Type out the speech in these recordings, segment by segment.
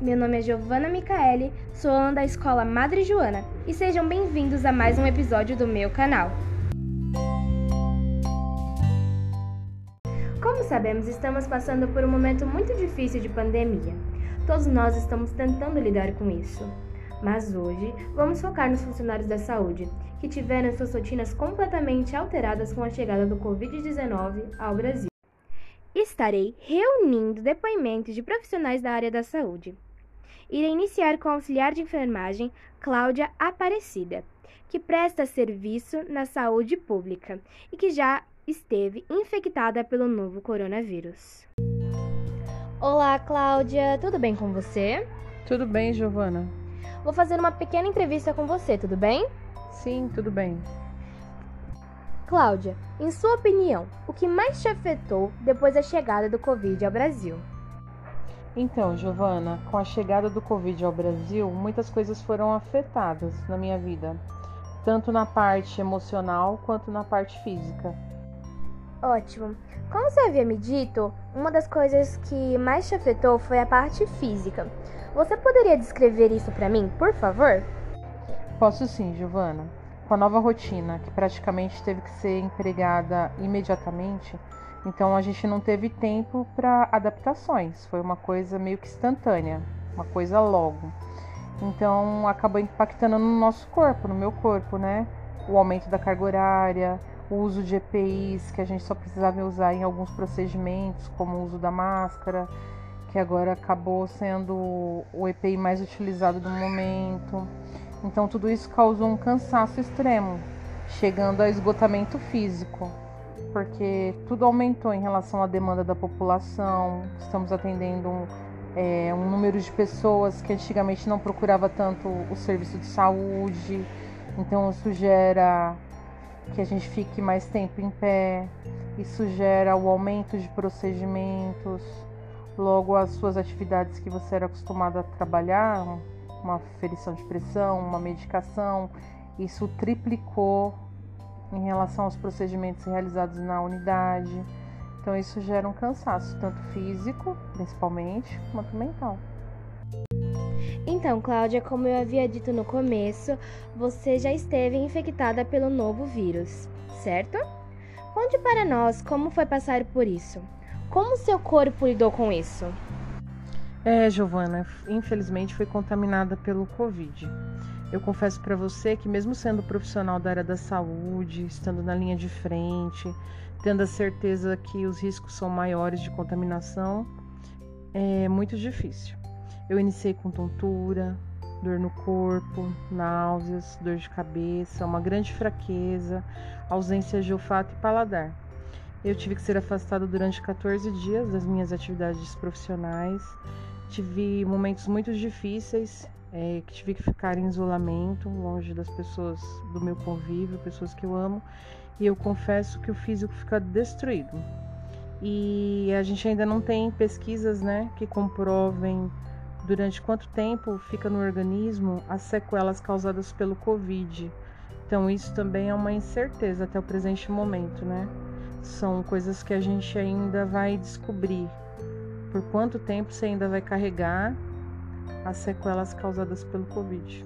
Meu nome é Giovana Micaele, sou aluna da Escola Madre Joana e sejam bem-vindos a mais um episódio do meu canal. Como sabemos, estamos passando por um momento muito difícil de pandemia. Todos nós estamos tentando lidar com isso. Mas hoje vamos focar nos funcionários da saúde, que tiveram suas rotinas completamente alteradas com a chegada do Covid-19 ao Brasil. Estarei reunindo depoimentos de profissionais da área da saúde. Irei iniciar com a auxiliar de enfermagem Cláudia Aparecida, que presta serviço na saúde pública e que já esteve infectada pelo novo coronavírus. Olá, Cláudia, tudo bem com você? Tudo bem, Giovana. Vou fazer uma pequena entrevista com você, tudo bem? Sim, tudo bem. Cláudia, em sua opinião, o que mais te afetou depois da chegada do Covid ao Brasil? Então, Giovana, com a chegada do Covid ao Brasil, muitas coisas foram afetadas na minha vida, tanto na parte emocional quanto na parte física. Ótimo. Como você havia me dito, uma das coisas que mais te afetou foi a parte física. Você poderia descrever isso para mim, por favor? Posso sim, Giovana. Com a nova rotina, que praticamente teve que ser empregada imediatamente, então a gente não teve tempo para adaptações. Foi uma coisa meio que instantânea, uma coisa logo. Então acabou impactando no nosso corpo, no meu corpo, né? O aumento da carga horária, o uso de EPIs que a gente só precisava usar em alguns procedimentos, como o uso da máscara, que agora acabou sendo o EPI mais utilizado no momento. Então, tudo isso causou um cansaço extremo, chegando a esgotamento físico, porque tudo aumentou em relação à demanda da população. Estamos atendendo um, é, um número de pessoas que antigamente não procurava tanto o serviço de saúde, então isso gera que a gente fique mais tempo em pé, isso gera o aumento de procedimentos, logo as suas atividades que você era acostumado a trabalhar uma ferição de pressão, uma medicação. Isso triplicou em relação aos procedimentos realizados na unidade. Então, isso gera um cansaço, tanto físico, principalmente, quanto mental. Então, Cláudia, como eu havia dito no começo, você já esteve infectada pelo novo vírus, certo? Conte para nós como foi passar por isso. Como seu corpo lidou com isso? É, Giovana, infelizmente fui contaminada pelo Covid. Eu confesso para você que, mesmo sendo profissional da área da saúde, estando na linha de frente, tendo a certeza que os riscos são maiores de contaminação, é muito difícil. Eu iniciei com tontura, dor no corpo, náuseas, dor de cabeça, uma grande fraqueza, ausência de olfato e paladar. Eu tive que ser afastada durante 14 dias das minhas atividades profissionais Tive momentos muito difíceis, é, que tive que ficar em isolamento, longe das pessoas do meu convívio, pessoas que eu amo, e eu confesso que o físico fica destruído. E a gente ainda não tem pesquisas, né, que comprovem durante quanto tempo fica no organismo as sequelas causadas pelo Covid. Então isso também é uma incerteza até o presente momento, né? São coisas que a gente ainda vai descobrir por quanto tempo você ainda vai carregar as sequelas causadas pelo Covid.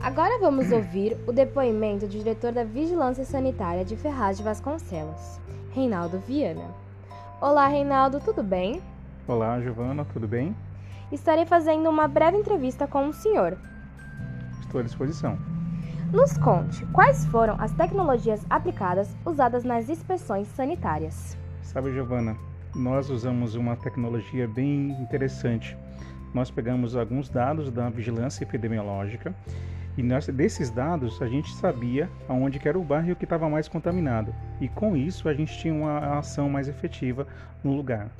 Agora vamos ouvir o depoimento do diretor da Vigilância Sanitária de Ferraz de Vasconcelos, Reinaldo Viana. Olá, Reinaldo, tudo bem? Olá, Giovana, tudo bem? Estarei fazendo uma breve entrevista com o senhor. À disposição. Nos conte quais foram as tecnologias aplicadas usadas nas inspeções sanitárias. Sabe, Giovana, nós usamos uma tecnologia bem interessante. Nós pegamos alguns dados da vigilância epidemiológica e nós, desses dados a gente sabia aonde era o bairro que estava mais contaminado. E com isso a gente tinha uma ação mais efetiva no lugar.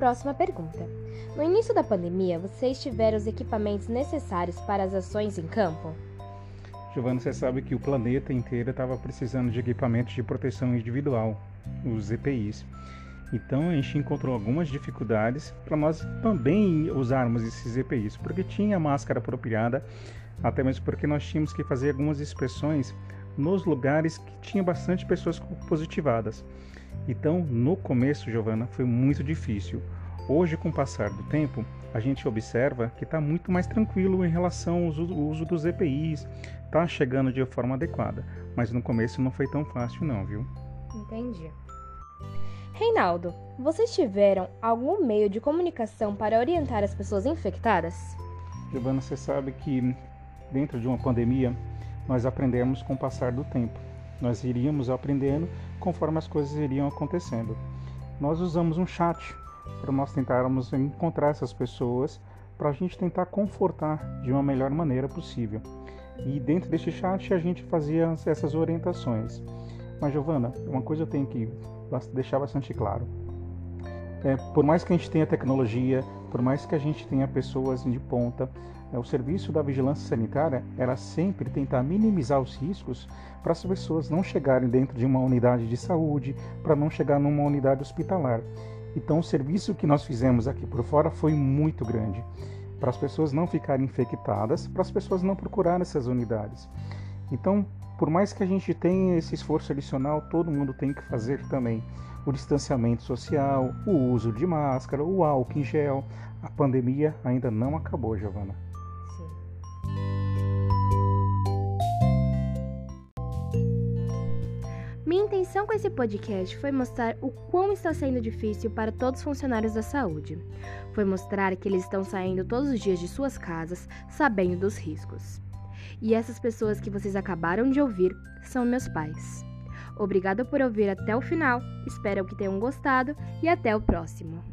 Próxima pergunta. No início da pandemia, vocês tiveram os equipamentos necessários para as ações em campo? Giovana, você sabe que o planeta inteiro estava precisando de equipamentos de proteção individual, os EPIs. Então a gente encontrou algumas dificuldades para nós também usarmos esses EPIs, porque tinha máscara apropriada, até mesmo porque nós tínhamos que fazer algumas inspeções nos lugares que tinha bastante pessoas positivadas. Então, no começo, Giovana, foi muito difícil. Hoje, com o passar do tempo, a gente observa que está muito mais tranquilo em relação ao uso dos EPIs, está chegando de forma adequada. Mas no começo não foi tão fácil, não, viu? Entendi. Reinaldo, vocês tiveram algum meio de comunicação para orientar as pessoas infectadas? Giovana, você sabe que dentro de uma pandemia nós aprendemos com o passar do tempo. Nós iríamos aprendendo conforme as coisas iriam acontecendo. Nós usamos um chat para nós tentarmos encontrar essas pessoas para a gente tentar confortar de uma melhor maneira possível. E dentro desse chat a gente fazia essas orientações. Mas Giovana, uma coisa eu tenho que deixar bastante claro. É, por mais que a gente tenha tecnologia, por mais que a gente tenha pessoas de ponta, o serviço da vigilância sanitária era sempre tentar minimizar os riscos para as pessoas não chegarem dentro de uma unidade de saúde, para não chegar numa unidade hospitalar. Então, o serviço que nós fizemos aqui por fora foi muito grande, para as pessoas não ficarem infectadas, para as pessoas não procurarem essas unidades. Então, por mais que a gente tenha esse esforço adicional, todo mundo tem que fazer também o distanciamento social, o uso de máscara, o álcool em gel. A pandemia ainda não acabou, Giovana. Intenção com esse podcast foi mostrar o quão está sendo difícil para todos os funcionários da saúde. Foi mostrar que eles estão saindo todos os dias de suas casas sabendo dos riscos. E essas pessoas que vocês acabaram de ouvir são meus pais. Obrigada por ouvir até o final, espero que tenham gostado e até o próximo.